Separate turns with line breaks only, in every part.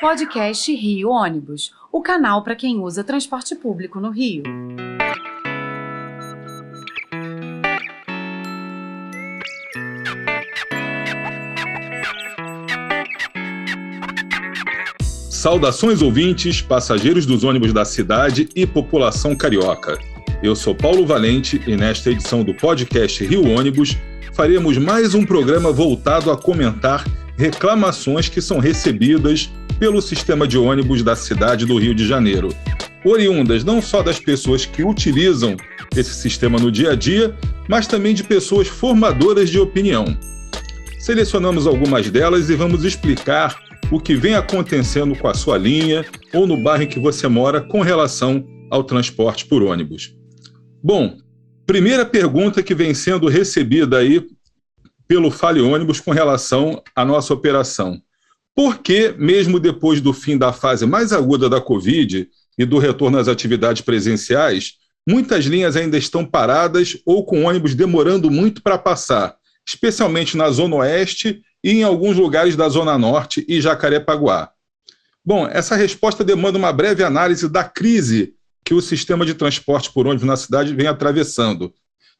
Podcast Rio Ônibus, o canal para quem usa transporte público no Rio.
Saudações ouvintes, passageiros dos ônibus da cidade e população carioca. Eu sou Paulo Valente e nesta edição do podcast Rio Ônibus faremos mais um programa voltado a comentar reclamações que são recebidas pelo sistema de ônibus da cidade do Rio de Janeiro, oriundas não só das pessoas que utilizam esse sistema no dia a dia, mas também de pessoas formadoras de opinião. Selecionamos algumas delas e vamos explicar o que vem acontecendo com a sua linha ou no bairro em que você mora com relação ao transporte por ônibus. Bom, primeira pergunta que vem sendo recebida aí pelo Fale Ônibus com relação à nossa operação. Por que, mesmo depois do fim da fase mais aguda da Covid e do retorno às atividades presenciais, muitas linhas ainda estão paradas ou com ônibus demorando muito para passar, especialmente na Zona Oeste e em alguns lugares da Zona Norte e Jacarepaguá? Bom, essa resposta demanda uma breve análise da crise que o sistema de transporte por ônibus na cidade vem atravessando.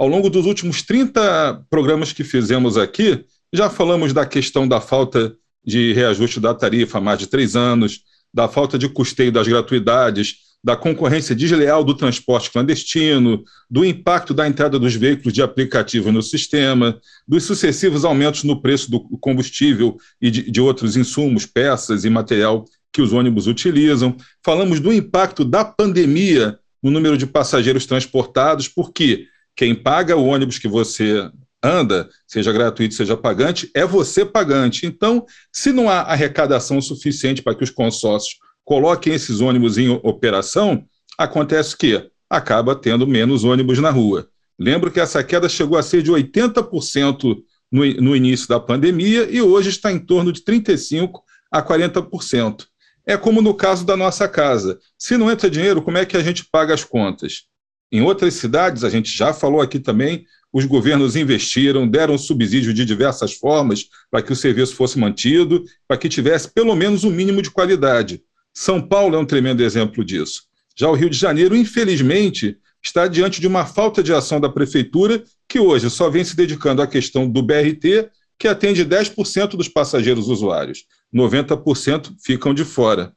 Ao longo dos últimos 30 programas que fizemos aqui, já falamos da questão da falta de reajuste da tarifa há mais de três anos, da falta de custeio das gratuidades, da concorrência desleal do transporte clandestino, do impacto da entrada dos veículos de aplicativo no sistema, dos sucessivos aumentos no preço do combustível e de, de outros insumos, peças e material que os ônibus utilizam. Falamos do impacto da pandemia no número de passageiros transportados, porque quem paga o ônibus que você anda, seja gratuito, seja pagante, é você pagante. Então, se não há arrecadação suficiente para que os consórcios coloquem esses ônibus em operação, acontece que acaba tendo menos ônibus na rua. Lembro que essa queda chegou a ser de 80% no, no início da pandemia e hoje está em torno de 35% a 40%. É como no caso da nossa casa. Se não entra dinheiro, como é que a gente paga as contas? Em outras cidades, a gente já falou aqui também, os governos investiram, deram subsídio de diversas formas para que o serviço fosse mantido, para que tivesse pelo menos um mínimo de qualidade. São Paulo é um tremendo exemplo disso. Já o Rio de Janeiro, infelizmente, está diante de uma falta de ação da prefeitura, que hoje só vem se dedicando à questão do BRT, que atende 10% dos passageiros usuários. 90% ficam de fora.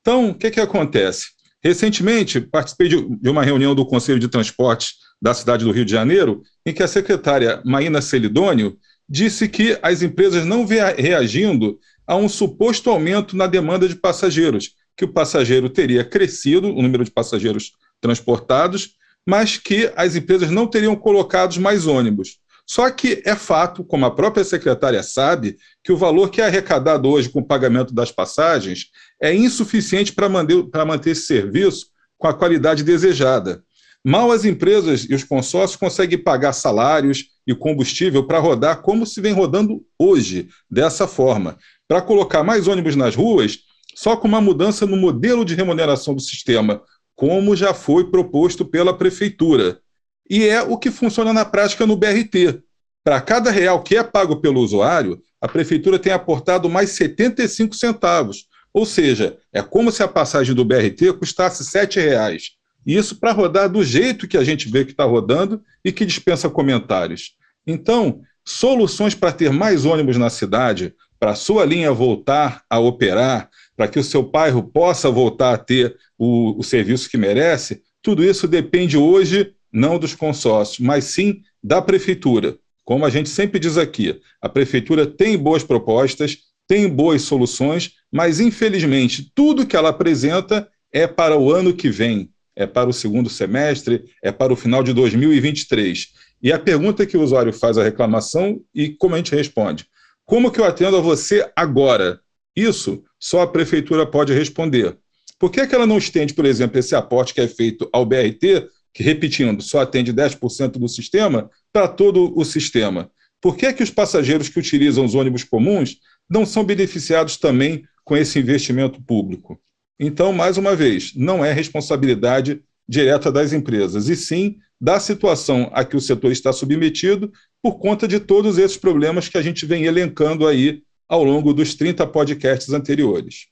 Então, o que, que acontece? Recentemente, participei de uma reunião do Conselho de Transportes da cidade do Rio de Janeiro, em que a secretária Maína Celidônio disse que as empresas não vêm reagindo a um suposto aumento na demanda de passageiros, que o passageiro teria crescido, o número de passageiros transportados, mas que as empresas não teriam colocado mais ônibus. Só que é fato, como a própria secretária sabe, que o valor que é arrecadado hoje com o pagamento das passagens é insuficiente para manter, manter esse serviço com a qualidade desejada. Mal as empresas e os consórcios conseguem pagar salários e combustível para rodar como se vem rodando hoje, dessa forma. Para colocar mais ônibus nas ruas, só com uma mudança no modelo de remuneração do sistema, como já foi proposto pela prefeitura. E é o que funciona na prática no BRT. Para cada real que é pago pelo usuário, a prefeitura tem aportado mais 75 centavos. Ou seja, é como se a passagem do BRT custasse R$ 7,00. Isso para rodar do jeito que a gente vê que está rodando e que dispensa comentários. Então, soluções para ter mais ônibus na cidade, para a sua linha voltar a operar, para que o seu bairro possa voltar a ter o, o serviço que merece, tudo isso depende hoje não dos consórcios, mas sim da prefeitura. Como a gente sempre diz aqui, a prefeitura tem boas propostas, tem boas soluções, mas infelizmente tudo que ela apresenta é para o ano que vem, é para o segundo semestre, é para o final de 2023. E a pergunta que o usuário faz a reclamação e como a gente responde? Como que eu atendo a você agora? Isso só a prefeitura pode responder. Por que, é que ela não estende, por exemplo, esse aporte que é feito ao BRT, que, repetindo, só atende 10% do sistema, para todo o sistema? Por que, é que os passageiros que utilizam os ônibus comuns não são beneficiados também com esse investimento público? Então, mais uma vez, não é responsabilidade direta das empresas, e sim da situação a que o setor está submetido por conta de todos esses problemas que a gente vem elencando aí ao longo dos 30 podcasts anteriores.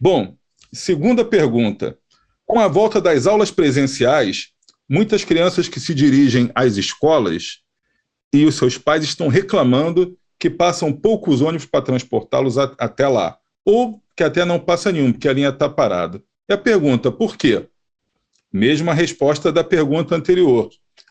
Bom, segunda pergunta. Com a volta das aulas presenciais, muitas crianças que se dirigem às escolas e os seus pais estão reclamando que passam poucos ônibus para transportá-los até lá, ou que até não passa nenhum, porque a linha está parada. E a pergunta, por quê? Mesma resposta da pergunta anterior.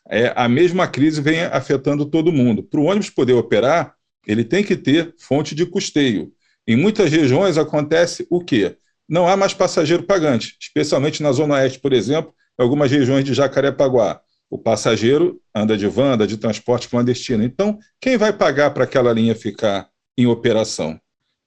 É, a mesma crise vem afetando todo mundo. Para o ônibus poder operar, ele tem que ter fonte de custeio. Em muitas regiões acontece o quê? Não há mais passageiro pagante, especialmente na Zona Oeste, por exemplo, em algumas regiões de Jacarepaguá. O passageiro anda de van, anda de transporte clandestino. Então, quem vai pagar para aquela linha ficar em operação?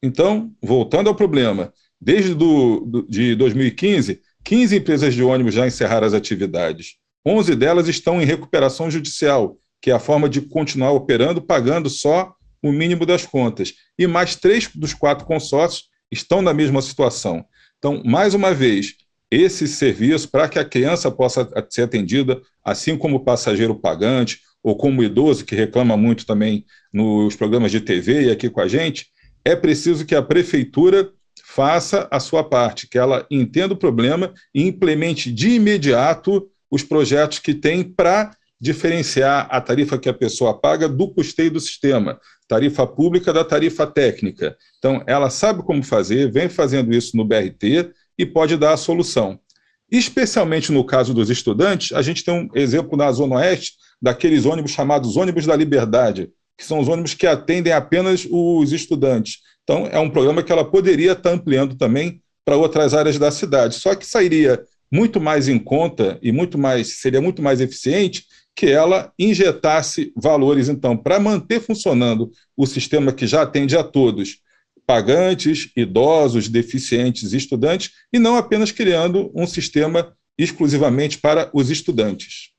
Então, voltando ao problema, desde do, do, de 2015, 15 empresas de ônibus já encerraram as atividades. 11 delas estão em recuperação judicial, que é a forma de continuar operando, pagando só o mínimo das contas. E mais três dos quatro consórcios estão na mesma situação. Então, mais uma vez, esse serviço, para que a criança possa ser atendida, assim como o passageiro pagante, ou como o idoso, que reclama muito também nos programas de TV e aqui com a gente, é preciso que a prefeitura faça a sua parte, que ela entenda o problema e implemente de imediato os projetos que tem para diferenciar a tarifa que a pessoa paga do custeio do sistema, tarifa pública da tarifa técnica. Então, ela sabe como fazer, vem fazendo isso no BRT e pode dar a solução. Especialmente no caso dos estudantes, a gente tem um exemplo na Zona Oeste daqueles ônibus chamados ônibus da liberdade, que são os ônibus que atendem apenas os estudantes. Então, é um programa que ela poderia estar ampliando também para outras áreas da cidade. Só que sairia muito mais em conta e muito mais seria muito mais eficiente que ela injetasse valores, então, para manter funcionando o sistema que já atende a todos, pagantes, idosos, deficientes, estudantes, e não apenas criando um sistema exclusivamente para os estudantes.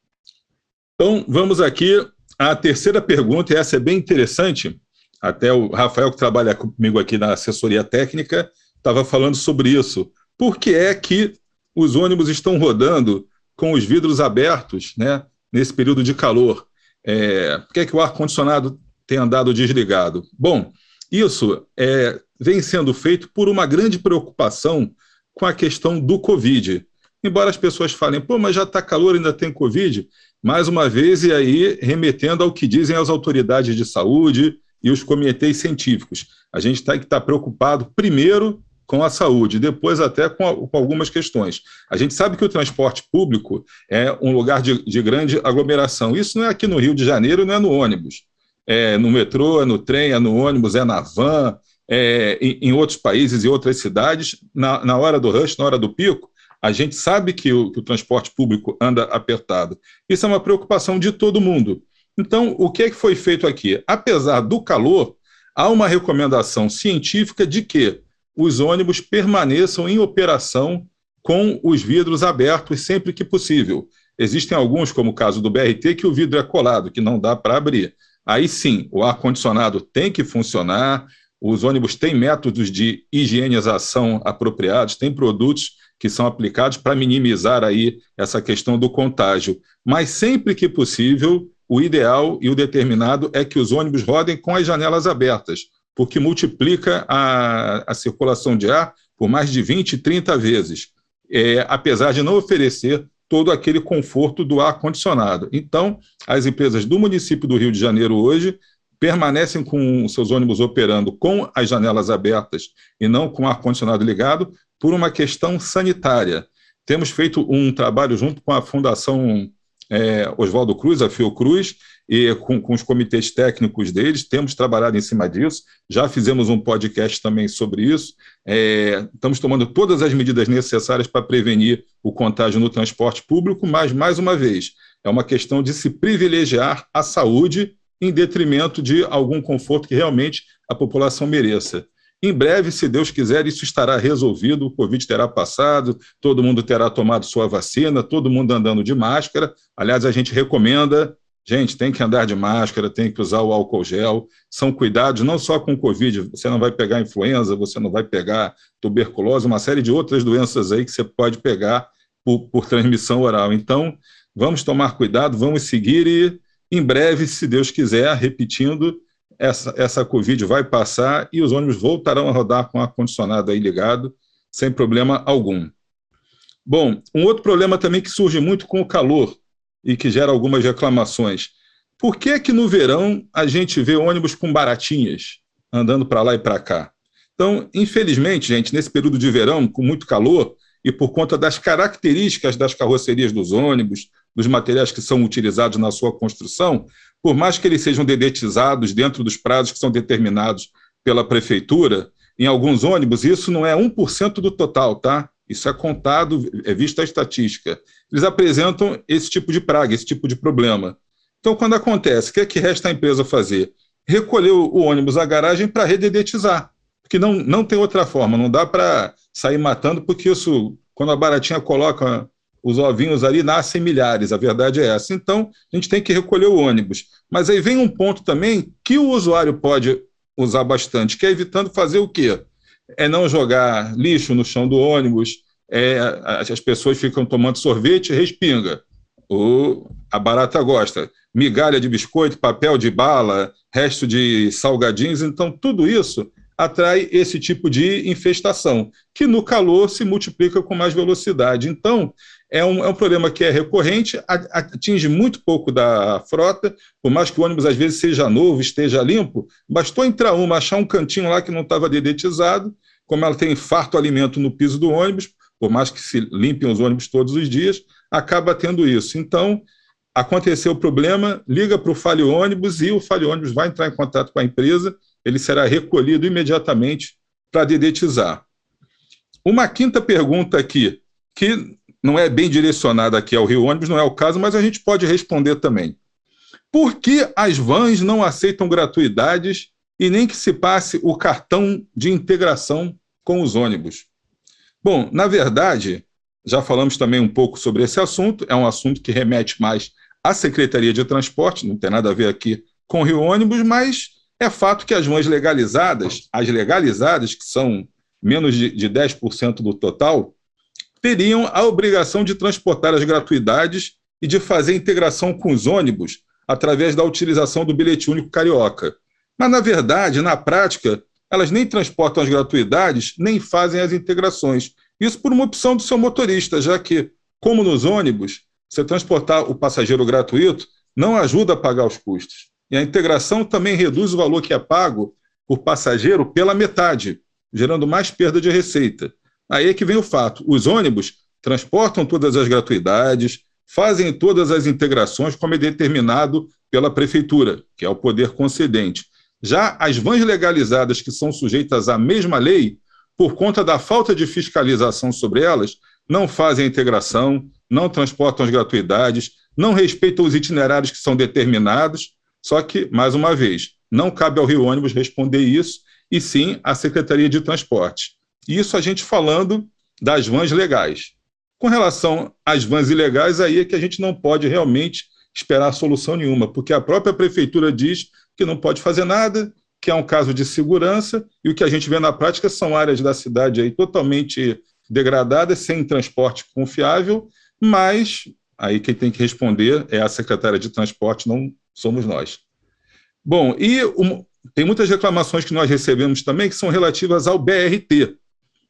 Então, vamos aqui à terceira pergunta, e essa é bem interessante. Até o Rafael, que trabalha comigo aqui na assessoria técnica, estava falando sobre isso. Por que é que os ônibus estão rodando com os vidros abertos, né? nesse período de calor? É, por que, é que o ar-condicionado tem andado desligado? Bom, isso é, vem sendo feito por uma grande preocupação com a questão do Covid. Embora as pessoas falem, pô, mas já está calor, ainda tem Covid, mais uma vez, e aí remetendo ao que dizem as autoridades de saúde e os comitês científicos. A gente tem que estar tá preocupado, primeiro, com a saúde, depois até com, a, com, algumas questões. A gente sabe que o transporte público é um lugar de, de, grande aglomeração. Isso não é aqui no Rio de Janeiro, não é no ônibus. É no metrô, é no trem, é no ônibus, é na van, é, em, em, outros países e outras cidades, na, na, hora do rush, na hora do pico, a gente sabe que o, que o transporte público anda apertado. Isso é uma preocupação de todo mundo. Então, o que é que foi feito aqui? Apesar do calor, há uma recomendação científica de que os ônibus permaneçam em operação com os vidros abertos sempre que possível. Existem alguns, como o caso do BRT, que o vidro é colado, que não dá para abrir. Aí sim, o ar-condicionado tem que funcionar, os ônibus têm métodos de higienização apropriados, têm produtos que são aplicados para minimizar aí essa questão do contágio. Mas sempre que possível, o ideal e o determinado é que os ônibus rodem com as janelas abertas, porque multiplica a, a circulação de ar por mais de 20, 30 vezes, é, apesar de não oferecer todo aquele conforto do ar-condicionado. Então, as empresas do município do Rio de Janeiro hoje permanecem com seus ônibus operando com as janelas abertas e não com ar-condicionado ligado por uma questão sanitária. Temos feito um trabalho junto com a Fundação é, Oswaldo Cruz, a Fiocruz, e com, com, os comitês técnicos deles, temos trabalhado em cima disso, já fizemos um podcast também sobre isso, é, estamos tomando todas as medidas necessárias para prevenir o contágio no transporte público, mas, mais uma vez, é uma questão de se privilegiar a saúde em detrimento de algum conforto que realmente a população mereça. Em breve, se Deus quiser, isso estará resolvido, o Covid terá passado, todo mundo terá tomado sua vacina, todo mundo andando de máscara. Aliás, a gente recomenda Gente, tem que andar de máscara, tem que usar o álcool gel. São cuidados não só com o Covid, você não vai pegar influenza, você não vai pegar tuberculose, uma série de outras doenças aí que você pode pegar por, por transmissão oral. Então, vamos tomar cuidado, vamos seguir e, em breve, se Deus quiser, repetindo, essa, essa Covid vai passar e os ônibus voltarão a rodar com ar-condicionado aí ligado, sem problema algum. Bom, um outro problema também que surge muito com o calor e que gera algumas reclamações. Por que que no verão a gente vê ônibus com baratinhas andando para lá e para cá? Então, infelizmente, gente, nesse período de verão, com muito calor, e por conta das características das carrocerias dos ônibus, dos materiais que são utilizados na sua construção, por mais que eles sejam dedetizados dentro dos prazos que são determinados pela prefeitura, em alguns ônibus isso não é 1% do total, tá? Isso é contado, é visto a estatística. Eles apresentam esse tipo de praga, esse tipo de problema. Então, quando acontece, o que é que resta a empresa fazer? Recolher o ônibus à garagem para rededetizar porque não, não tem outra forma, não dá para sair matando, porque isso, quando a baratinha coloca os ovinhos ali, nascem milhares, a verdade é essa. Então, a gente tem que recolher o ônibus. Mas aí vem um ponto também que o usuário pode usar bastante, que é evitando fazer o quê? É não jogar lixo no chão do ônibus, é, as pessoas ficam tomando sorvete e respinga. O, a barata gosta. Migalha de biscoito, papel de bala, resto de salgadinhos, então tudo isso atrai esse tipo de infestação, que no calor se multiplica com mais velocidade. Então, é um, é um problema que é recorrente, atinge muito pouco da frota, por mais que o ônibus às vezes seja novo, esteja limpo, bastou entrar uma, achar um cantinho lá que não estava dedetizado, como ela tem farto alimento no piso do ônibus, por mais que se limpem os ônibus todos os dias, acaba tendo isso. Então, aconteceu o problema, liga para o Fale Ônibus e o Fale Ônibus vai entrar em contato com a empresa ele será recolhido imediatamente para dedetizar. Uma quinta pergunta aqui, que não é bem direcionada aqui ao Rio Ônibus, não é o caso, mas a gente pode responder também. Por que as vans não aceitam gratuidades e nem que se passe o cartão de integração com os ônibus? Bom, na verdade, já falamos também um pouco sobre esse assunto, é um assunto que remete mais à Secretaria de Transporte, não tem nada a ver aqui com o Rio Ônibus, mas é fato que as mães legalizadas, as legalizadas, que são menos de, de 10% do total, teriam a obrigação de transportar as gratuidades e de fazer integração com os ônibus através da utilização do bilhete único carioca. Mas, na verdade, na prática, elas nem transportam as gratuidades, nem fazem as integrações. Isso por uma opção do seu motorista, já que, como nos ônibus, você transportar o passageiro gratuito não ajuda a pagar os custos. E a integração também reduz o valor que é pago por passageiro pela metade, gerando mais perda de receita. Aí é que vem o fato: os ônibus transportam todas as gratuidades, fazem todas as integrações como é determinado pela prefeitura, que é o poder concedente. Já as vans legalizadas que são sujeitas à mesma lei, por conta da falta de fiscalização sobre elas, não fazem a integração, não transportam as gratuidades, não respeitam os itinerários que são determinados só que, mais uma vez, não cabe ao Rio Ônibus responder isso, e sim à Secretaria de Transporte. Isso a gente falando das vans legais. Com relação às vans ilegais, aí é que a gente não pode realmente esperar solução nenhuma, porque a própria prefeitura diz que não pode fazer nada, que é um caso de segurança, e o que a gente vê na prática são áreas da cidade aí totalmente degradadas, sem transporte confiável, mas aí quem tem que responder é a secretária de transporte, não somos nós. Bom, e um, tem muitas reclamações que nós recebemos também que são relativas ao BRT.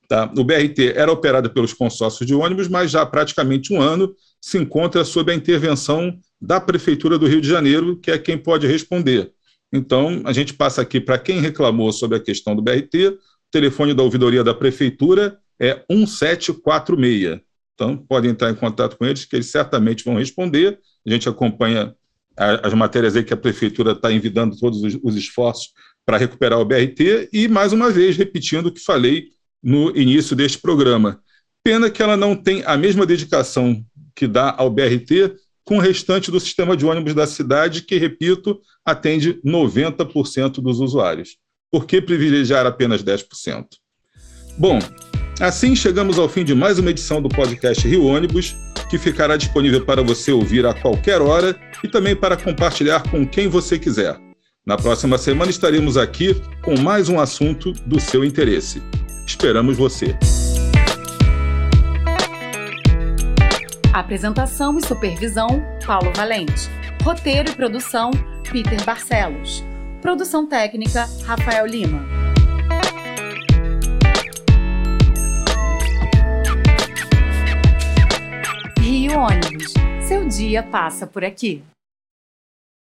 Tá? O BRT era operado pelos consórcios de ônibus, mas já há praticamente um ano se encontra sob a intervenção da Prefeitura do Rio de Janeiro, que é quem pode responder. Então, a gente passa aqui para quem reclamou sobre a questão do BRT, o telefone da ouvidoria da Prefeitura é 1746. Então, podem entrar em contato com eles, que eles certamente vão responder. A gente acompanha as matérias aí que a prefeitura está envidando todos os, os esforços para recuperar o BRT e, mais uma vez, repetindo o que falei no início deste programa. Pena que ela não tem a mesma dedicação que dá ao BRT com o restante do sistema de ônibus da cidade, que, repito, atende 90% dos usuários. Por que privilegiar apenas 10%? Bom, assim chegamos ao fim de mais uma edição do podcast Rio Ônibus que ficará disponível para você ouvir a qualquer hora e também para compartilhar com quem você quiser. Na próxima semana estaremos aqui com mais um assunto do seu interesse. Esperamos você.
Apresentação e supervisão: Paulo Valente. Roteiro e produção: Peter Barcelos. Produção técnica: Rafael Lima. Ônibus. Seu dia passa por aqui.